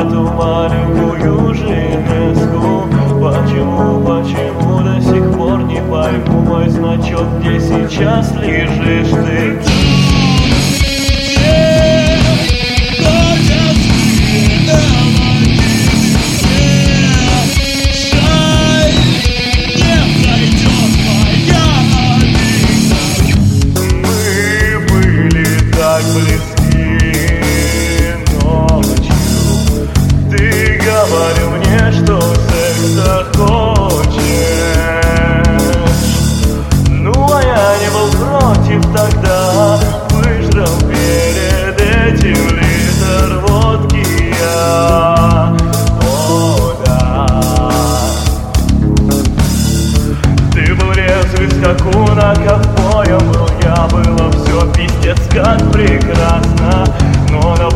Эту маленькую железку. Почему, почему до сих пор не пойму Мой значок, где сейчас лежишь скакуна, ковбоем был я Было все пиздец как прекрасно. Но на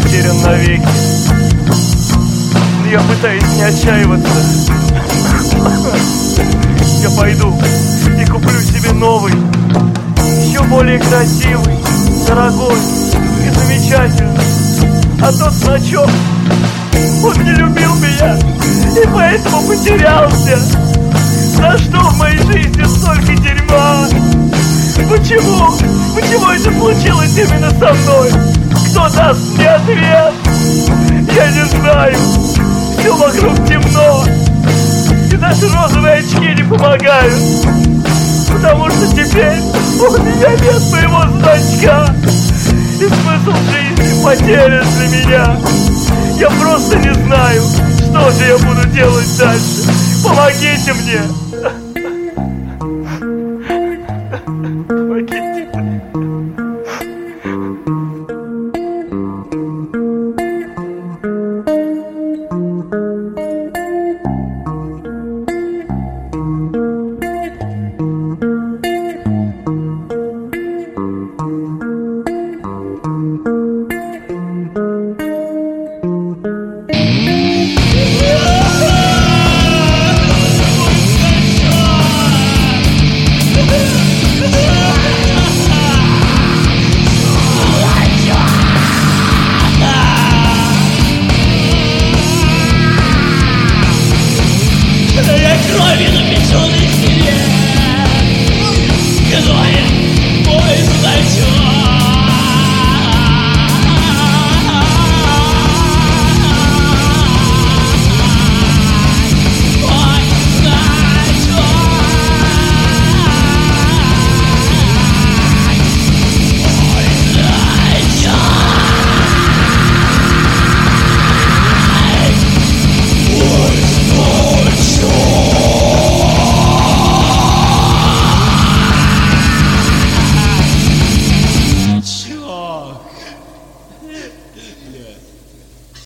потерян навеки. Я пытаюсь не отчаиваться. Я пойду и куплю себе новый Еще более красивый, дорогой и замечательный. А тот значок, он не любил меня И поэтому потерялся. За что в моей жизни столько дерьма? Почему? Почему это случилось именно со мной? Кто даст мне ответ? Я не знаю. Все вокруг темно. И даже розовые очки не помогают. Потому что теперь у меня нет моего значка. И смысл жизни потерян для меня. Я просто не знаю, что же я буду делать дальше. Помогите мне.